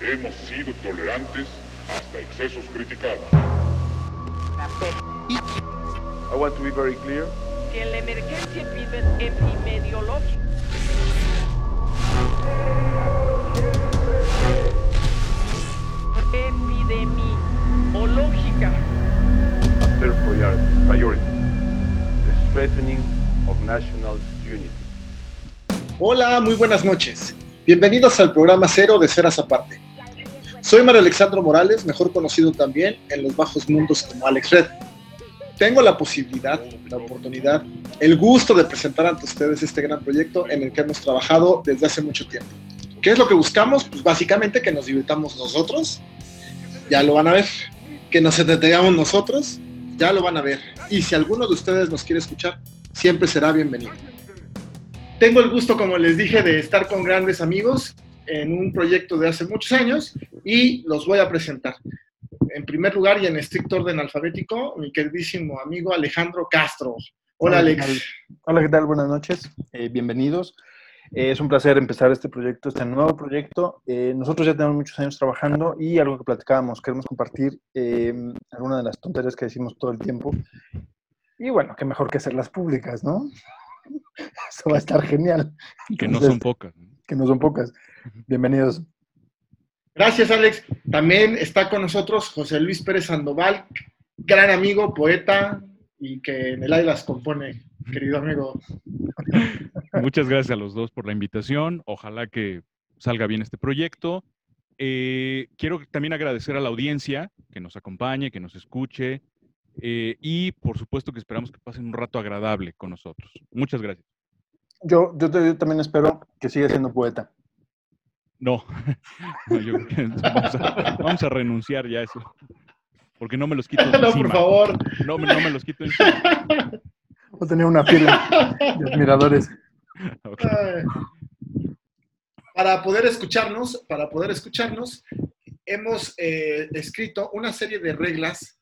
Hemos sido tolerantes hasta excesos criticados. I want to be very clear. que la emergencia epi- epidemiológica epidemiológica A third priority, priority, the strengthening of national unity. Hola, muy buenas noches. Bienvenidos al programa Cero de Ceras Aparte. Soy Mario Alexandro Morales, mejor conocido también en los bajos mundos como Alex Red. Tengo la posibilidad, la oportunidad, el gusto de presentar ante ustedes este gran proyecto en el que hemos trabajado desde hace mucho tiempo. ¿Qué es lo que buscamos? Pues básicamente que nos divirtamos nosotros, ya lo van a ver. Que nos entretengamos nosotros, ya lo van a ver. Y si alguno de ustedes nos quiere escuchar, siempre será bienvenido. Tengo el gusto, como les dije, de estar con grandes amigos en un proyecto de hace muchos años y los voy a presentar. En primer lugar y en estricto orden alfabético, mi queridísimo amigo Alejandro Castro. Hola, ¿qué tal? Alex. Hola, ¿qué tal? Buenas noches. Eh, bienvenidos. Eh, es un placer empezar este proyecto, este nuevo proyecto. Eh, nosotros ya tenemos muchos años trabajando y algo que platicábamos, queremos compartir eh, alguna de las tonterías que decimos todo el tiempo. Y bueno, qué mejor que hacerlas públicas, ¿no? Eso va a estar genial. Que no Entonces, son pocas. Que no son pocas. Bienvenidos. Gracias, Alex. También está con nosotros José Luis Pérez Sandoval, gran amigo, poeta y que en el aire las compone, querido amigo. Muchas gracias a los dos por la invitación. Ojalá que salga bien este proyecto. Eh, quiero también agradecer a la audiencia que nos acompañe, que nos escuche eh, y por supuesto que esperamos que pasen un rato agradable con nosotros. Muchas gracias. Yo, yo, te- yo también espero que siga siendo poeta. No, No, yo creo que vamos, a, vamos a renunciar ya a eso. Porque no me los quito de No, encima. por favor. No, me- no me los quito de encima. Voy a tener una fila de admiradores. Para poder escucharnos, para poder escucharnos, hemos eh, escrito una serie de reglas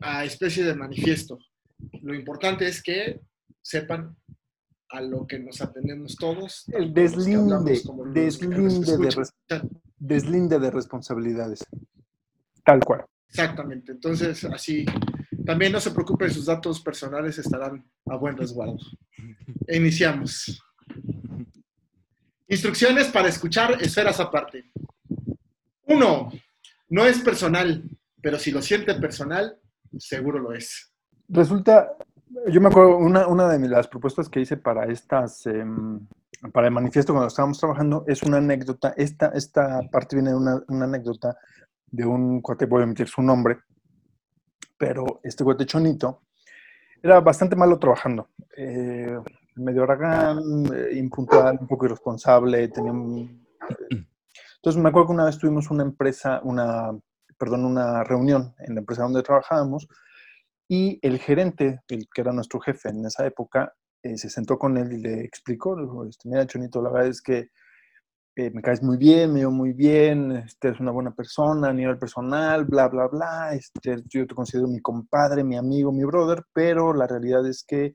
a especie de manifiesto. Lo importante es que sepan a lo que nos atendemos todos. El deslinde, deslinde de, deslinde de responsabilidades. Tal cual. Exactamente. Entonces, así, también no se preocupen, sus datos personales estarán a buen resguardo. Iniciamos. Instrucciones para escuchar esferas aparte. Uno, no es personal, pero si lo siente personal, seguro lo es. Resulta, yo me acuerdo, una, una de las propuestas que hice para estas, em, para el manifiesto cuando estábamos trabajando, es una anécdota. Esta, esta parte viene de una, una anécdota de un cuate, voy a emitir su nombre, pero este cuate chonito era bastante malo trabajando. Eh, medio aragán, eh, impuntual, un poco irresponsable, tenía un... Entonces me acuerdo que una vez tuvimos una empresa, una, perdón, una reunión en la empresa donde trabajábamos y el gerente, el que era nuestro jefe en esa época, eh, se sentó con él y le explicó, le dijo, este, mira, Chonito, la verdad es que eh, me caes muy bien, me veo muy bien, este, eres una buena persona a nivel personal, bla, bla, bla, este, yo te considero mi compadre, mi amigo, mi brother, pero la realidad es que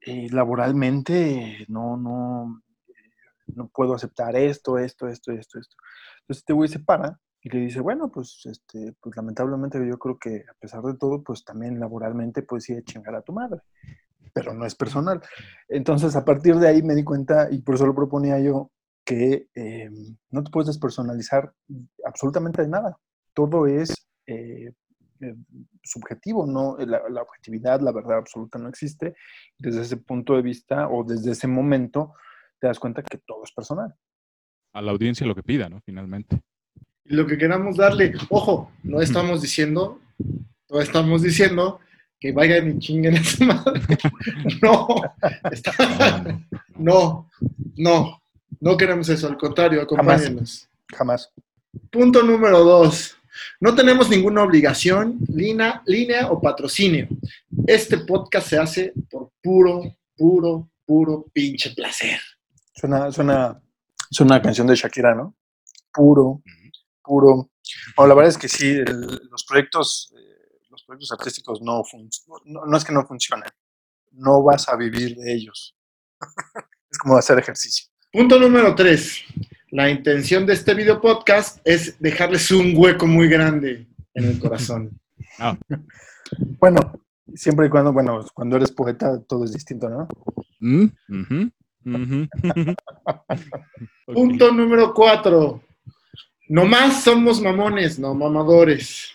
eh, laboralmente no, no, no puedo aceptar esto, esto, esto, esto, esto. Entonces este güey se para y le dice, bueno, pues, este, pues lamentablemente yo creo que a pesar de todo, pues también laboralmente puedes ir a chingar a tu madre, pero no es personal. Entonces a partir de ahí me di cuenta, y por eso lo proponía yo, que eh, no te puedes despersonalizar absolutamente de nada. Todo es eh, eh, subjetivo, ¿no? La, la objetividad, la verdad absoluta no existe. Desde ese punto de vista o desde ese momento te das cuenta que todo es personal. A la audiencia lo que pida, ¿no? Finalmente. Lo que queramos darle, ojo, no estamos diciendo, no estamos diciendo que vayan y chinguen a su madre. No, está- no, no, no queremos eso, al contrario, acompáñenos. Jamás. Punto número dos. No tenemos ninguna obligación, línea, línea o patrocinio. Este podcast se hace por puro, puro, puro pinche placer. Suena, suena, suena una canción de Shakira, ¿no? Puro, puro. Bueno, la verdad es que sí, el- los proyectos, eh, los proyectos artísticos no, no, no es que no funcionen, no vas a vivir de ellos. Es como hacer ejercicio. Punto número tres. La intención de este video podcast es dejarles un hueco muy grande en el corazón. Ah, Bueno, siempre y cuando, bueno, cuando eres poeta todo es distinto, ¿no? mm. Punto número cuatro. Nomás somos mamones, no mamadores.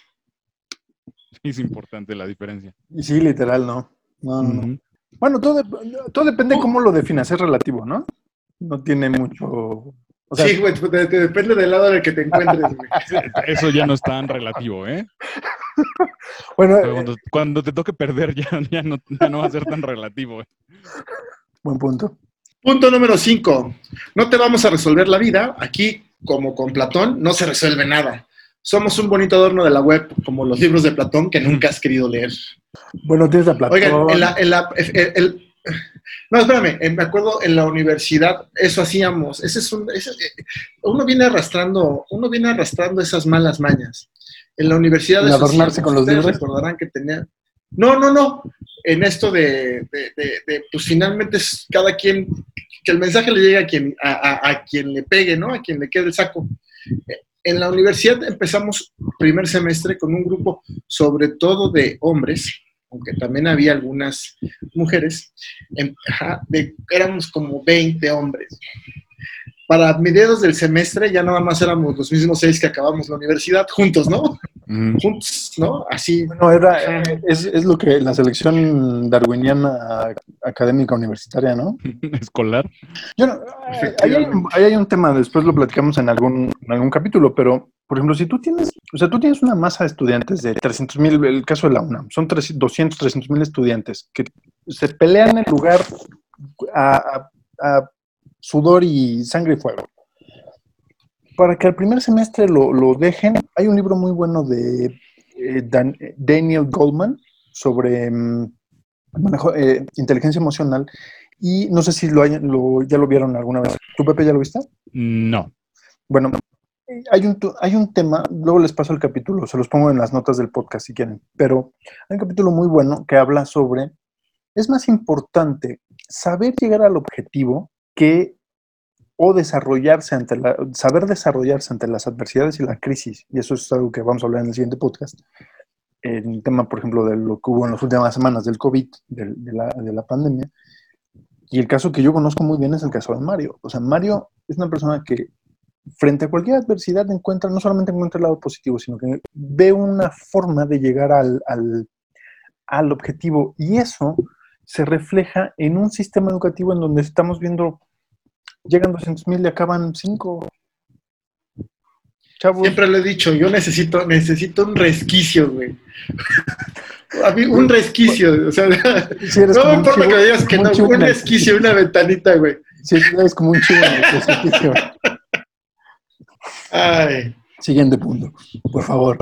Es importante la diferencia. Y sí, literal, no. No, no. Bueno, todo, dep- todo depende cómo lo defines, es relativo, ¿no? No tiene mucho... O sea, sí, güey, te- te- depende del lado en el que te encuentres, güey. Eso ya no es tan relativo, ¿eh? bueno, eh, Cuando, cuando te toque perder ya, ya, no, ya no va a ser tan relativo. ¿eh? buen punto. Punto número 5. No te vamos a resolver la vida. Aquí, como con Platón, no se resuelve nada. Somos un bonito adorno de la web, como los libros de Platón que nunca has querido leer. Bueno, tienes a Platón. Oigan, en la, en la- el- el- no, espérame, eh, me acuerdo en la universidad, eso hacíamos. Ese es un, ese- eh, uno viene arrastrando, uno viene arrastrando esas malas mañas. En la universidad ¿En adornarse hacíamos. con los libros? recordarán que tenía. No, no, no. En esto de, de- de- de, pues finalmente cada quien, que el mensaje le llegue a quien, a, a- a quien le pegue, ¿no? A quien le quede el saco. En la universidad empezamos primer semestre con un grupo, sobre todo de hombres, aunque también había algunas mujeres, em- ajá, de- éramos como 20 hombres. Para mediados del semestre ya nada más éramos los mismos seis que acabamos la universidad, juntos, ¿no? Juntos, ¿no? Así. Bueno, era, eh, es, es lo que la selección darwiniana académica universitaria, ¿no? Escolar. Yo no- ahí, hay, un- ahí hay un tema, después lo platicamos en algún, en algún capítulo, pero, por ejemplo, si tú tienes, o sea, tú tienes una masa de estudiantes de 300 mil, el caso de la UNAM, son 300, 200, 300 mil estudiantes que se pelean el lugar a, a- a sudor y sangre y fuego. Para que al primer semestre lo, lo dejen, hay un libro muy bueno de eh, Dan- Daniel Goldman sobre mm, manejo, eh, inteligencia emocional y no sé si lo, hayan- lo- ya lo vieron alguna vez. ¿Tú, Pepe, ya lo viste? No. Bueno, hay un, hay un tema, luego les paso el capítulo, se los pongo en las notas del podcast si quieren, pero hay un capítulo muy bueno que habla sobre, es más importante saber llegar al objetivo que o desarrollarse ante la, saber desarrollarse ante las adversidades y la crisis, y eso es algo que vamos a hablar en el siguiente podcast, el tema, por ejemplo, de lo que hubo en las últimas semanas del COVID, de, la, de la pandemia, y el caso que yo conozco muy bien es el caso de Mario. O sea, Mario es una persona que frente a cualquier adversidad encuentra, no solamente encuentra el lado positivo, sino que ve una forma de llegar al, al, al objetivo. Y eso se refleja en un sistema educativo en donde estamos viendo, llegan 200 mil y acaban 5. Siempre lo he dicho, yo necesito, necesito un resquicio, güey. A mí, un resquicio, o sea, si no me importa que me digas que no, un resquicio, una ventanita, güey. si eres como un chivo en el precipicio. Ay. Siguiente punto, por favor.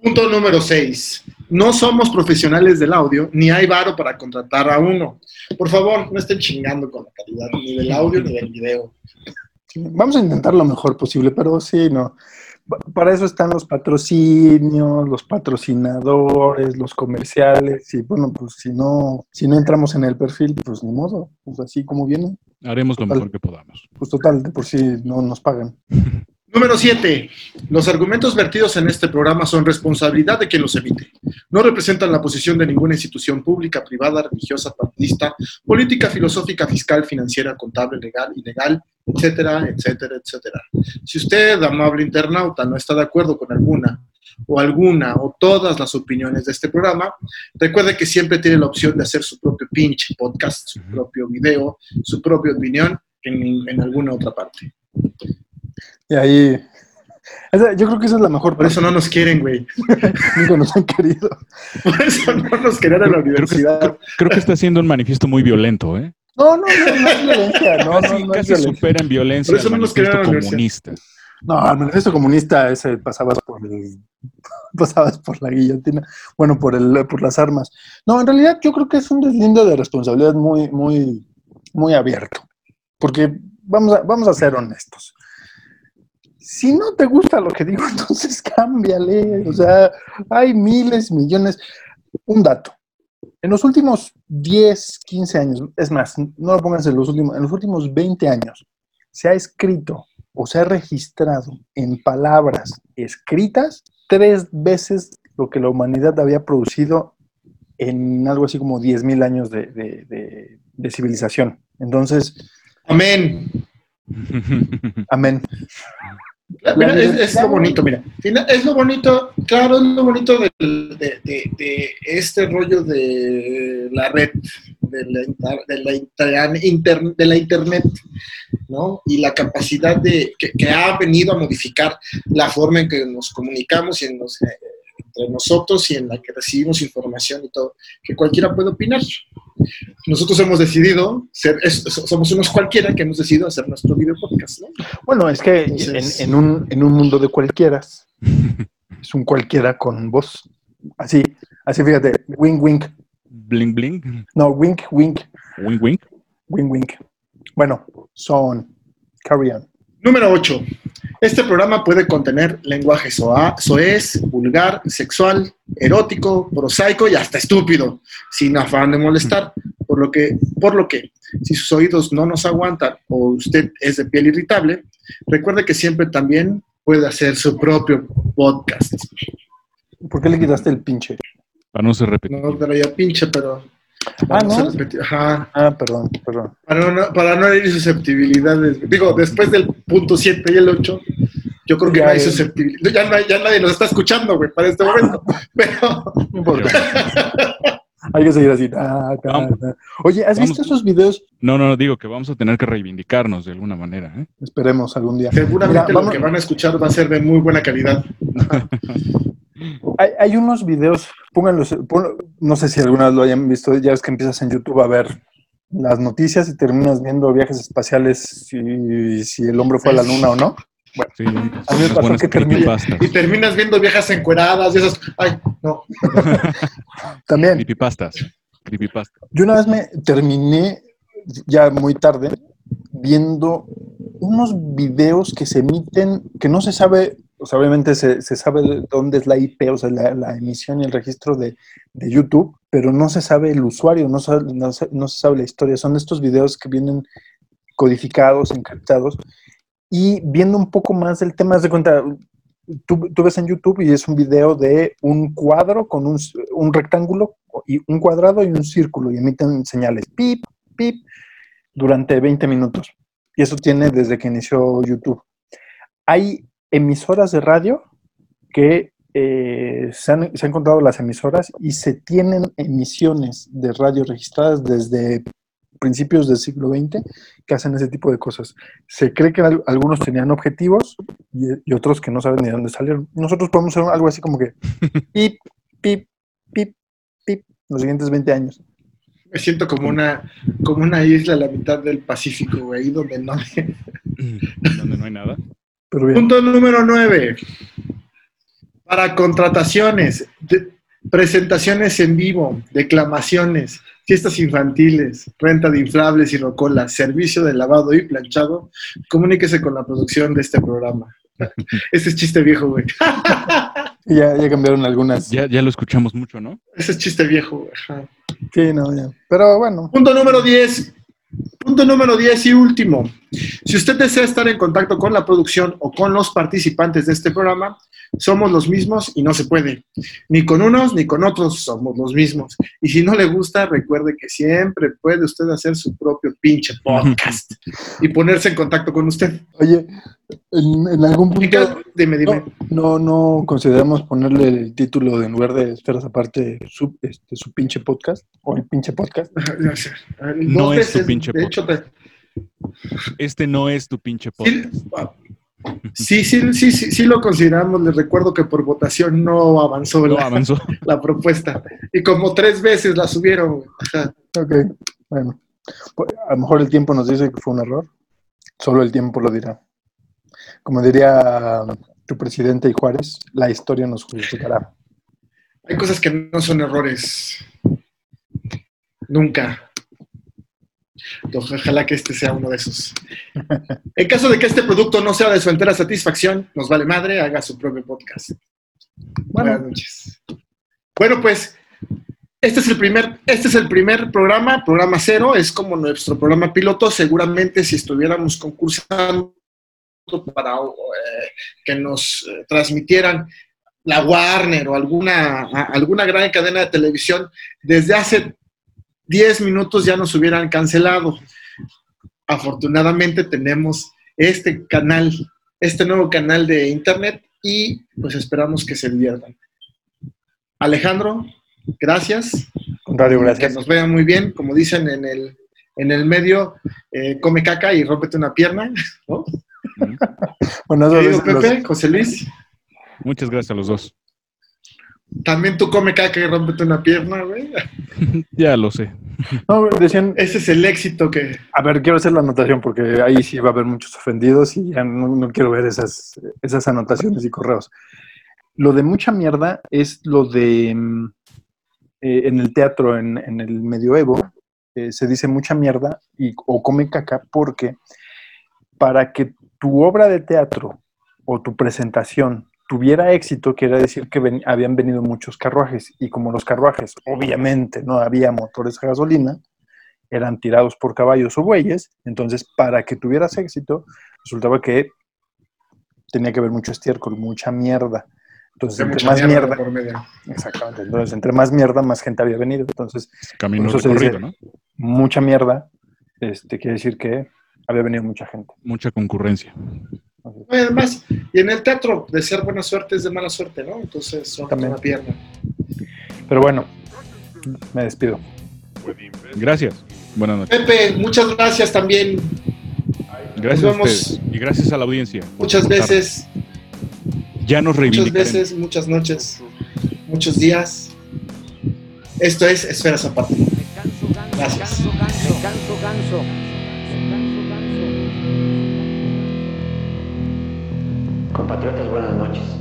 Punto número 6. No somos profesionales del audio, ni hay varo para contratar a uno. Por favor, no estén chingando con la calidad ni del audio ni del video. Sí, Vamos a intentar lo mejor posible, pero sí, no. Pa- Para eso están los patrocinios, los patrocinadores, los comerciales, y bueno, pues si no, si no entramos en el perfil, pues ni modo, pues así como viene, Haremos lo mejor que podamos. pues total, de por sí no nos pagan. Número 7. Los argumentos vertidos en este programa son responsabilidad de quien los emite. No representan la posición de ninguna institución pública, privada, religiosa, partidista, política, filosófica, fiscal, financiera, contable, legal, ilegal, etcétera, etcétera, etcétera. Si usted, amable internauta, no está de acuerdo con alguna o alguna o todas las opiniones de este programa, recuerde que siempre tiene la opción de hacer su propio pinche podcast, su propio video, su propia opinión en, en alguna otra parte. Y ahí, yo creo que esa es la mejor Por eso no nos quieren, güey. nunca nos han querido. Por eso no nos querían en la Creo que, universidad. creo que está siendo un manifiesto muy violento, ¿eh? No, no, no, no es violencia, no, no, casi no es casi violencia. supera en violencia Por eso al no manifiesto comunista. No, al manifiesto comunista ese pasabas por el, pasabas por la guillotina, bueno, por el, por las armas. No, en realidad yo creo que es un deslinde de responsabilidad muy, muy, muy abierto. Porque vamos a, vamos a ser honestos. Si no te gusta lo que digo, entonces cámbiale. O sea, hay miles, millones. Un dato. En los últimos 10, 15 años, es más, no lo pongas en los últimos, en los últimos 20 años, se ha escrito o se ha registrado en palabras escritas tres veces lo que la humanidad había producido en algo así como 10.000 años de, de- de- de civilización. Entonces, Amén. amén. Mira, es, es lo bonito, mira. Es lo bonito, claro, es lo bonito de, de- de este rollo de la red, de la, la inter- de la internet, ¿no? Y la capacidad de, que, que ha venido a modificar la forma en que nos comunicamos y en los, eh, entre nosotros y en la que recibimos información y todo, que cualquiera puede opinar. Nosotros hemos decidido ser, es- somos unos cualquiera que hemos decidido hacer nuestro video podcast, ¿no? Bueno, es que Entonces- en, en un, en un mundo de cualquieras, es un cualquiera con voz. Así, así fíjate, wink, wink. Bling bling. No, wink, wink, Wink wink. wink, wink. Bueno, son, carry on. Número 8. Este programa puede contener lenguaje soa- soez, vulgar, sexual, erótico, prosaico y hasta estúpido, sin afán de molestar. Por lo que, por lo que, si sus oídos no nos aguantan o usted es de piel irritable, recuerde que siempre también puede hacer su propio podcast. ¿Por qué le quitaste el pinche? Para no ser repetido. No traía pinche, pero... Ah, ¿no? Ajá. Ah, perdón, perdón. Para no, para no herir susceptibilidades. Digo, después del punto 7 y el 8, yo creo que Ya, no hay ya. susceptibilidad. Ya, no hay- ya nadie nos está escuchando, güey, para este momento. Pero No importa. Hay que seguir así. ta, ta. Oye, ¿has Vamos. visto esos videos? No, no, no, digo que vamos a tener que reivindicarnos de alguna manera. ¿eh? Esperemos algún día. seguramente Mira, lo vamos- que van a escuchar va a ser de muy buena calidad. Hay, hay unos videos, pónganlos, ponlo- no sé si alguna vez lo hayan visto, ya es que empiezas en YouTube a ver las noticias y terminas viendo viajes espaciales, si, si el hombre fue a la luna o no. Sí, A mí me pasó que. Y terminas viendo viejas encueradas y esas. Ay, no. También, Creepypastas. Creepypastas. yo una vez me terminé, ya muy tarde, viendo unos videos que se emiten, que no se sabe, o obviamente se, se sabe de dónde es la IP, o sea, la, emisión y el registro de, de YouTube, pero no se sabe el usuario, no, sabe- no se, no se sabe la historia. Son estos videos que vienen codificados, encriptados, y viendo un poco más del tema, de cuenta, tú, tú ves en YouTube y es un video de un cuadro con un, un rectángulo y un cuadrado y un círculo y emiten señales pip, pip durante 20 minutos. Y eso tiene desde que inició YouTube. Hay emisoras de radio que eh, se, han, se han encontrado las emisoras y se tienen emisiones de radio registradas desde principios del siglo XX que hacen ese tipo de cosas. Se cree que al- algunos tenían objetivos y, y otros que no saben ni de dónde salieron. Nosotros podemos hacer algo así como que pip, pip, pip, pip, los siguientes 20 años. Me siento como una, como una isla a la mitad del Pacífico, güey, ahí donde no. Donde no hay nada. Pero bien. Punto número 9. Para contrataciones, de- presentaciones en vivo, declamaciones, fiestas infantiles, renta de inflables y rocolas, servicio de lavado y planchado, comuníquese con la producción de este programa. Ese es chiste viejo, güey. Ya, ya cambiaron algunas. Ya, ya lo escuchamos mucho, ¿no? Ese es chiste viejo, güey. Ajá. Sí, no, ya. Pero bueno, Punto número 10. Punto número 10 y último. Si usted desea estar en contacto con la producción o con los participantes de este programa, somos los mismos y no se puede. Ni con unos ni con otros somos los mismos. Y si no le gusta, recuerde que siempre puede usted hacer su propio pinche podcast y ponerse en contacto con usted. oye, en, en algún ¿En qué- punto Dime, dime. no, no consideramos ponerle el título de en lugar de esferas aparte su, este, su pinche podcast o el pinche podcast. No Dos es pinche de hecho, Este no es tu pinche podcast. Sí, sí, sí, sí, sí lo consideramos. Les recuerdo que por votación no avanzó No la, avanzó. la propuesta. Y como tres veces la subieron. Ok, bueno. Pues, A lo mejor el tiempo nos dice que fue un error. Solo el tiempo lo dirá. Como diría tu presidente y Juárez, la historia nos justificará. Hay cosas que no son errores. Nunca. Ojalá que este sea uno de esos. En caso de que este producto no sea de su entera satisfacción, nos vale madre, haga su propio podcast. Buenas noches. Bueno, pues Este es el primer, este es el primer programa, programa cero, es como nuestro programa piloto. Seguramente si estuviéramos concursando para eh, que nos eh, transmitieran la Warner o alguna, alguna gran cadena de televisión, desde hace 10 minutos ya nos hubieran cancelado. Afortunadamente tenemos este canal, este nuevo canal de internet y pues esperamos que se diviertan. Alejandro, gracias. Que gracias. nos vean muy bien, como dicen en el, en el medio, eh, come caca y rómpete una pierna. ¿no? Bueno, los- Pepe, José Luis, Muchas gracias a los dos. También tú come caca y rómpete una pierna, güey. Ya lo sé. no, decían, Ese es el éxito que... a ver, quiero hacer la anotación porque ahí sí va a haber muchos ofendidos y ya no, no quiero ver esas, esas anotaciones y correos. Lo de mucha mierda es lo de mm, eh, en el teatro, en, en el medioevo, eh, se dice mucha mierda y, o come caca porque para que tu obra de teatro o tu presentación tuviera éxito, quiere decir que ven- habían venido muchos carruajes y como los carruajes obviamente no había motores a gasolina, eran tirados por caballos o bueyes, entonces para que tuvieras éxito resultaba que tenía que haber mucho estiércol, mucha mierda. Entonces, entre mucha más mierda, por medio. exactamente, entonces entre más mierda, más gente había venido. Entonces, Camino eso se recorrido, dice- ¿no? mucha mierda, este, quiere decir que había venido mucha gente. Mucha concurrencia. Además, y en el teatro, de ser buena suerte es de mala suerte, ¿no? Entonces, son También. una pierna. pero bueno, me despido. Gracias. Buenas noches. Pepe, muchas gracias también. Gracias Nos a vemos. ustedes. Y gracias a la audiencia. Muchas veces, Ya nos muchas veces, muchas noches, muchos días. Esto es Esferas Aparte. Gracias. Buenas noches.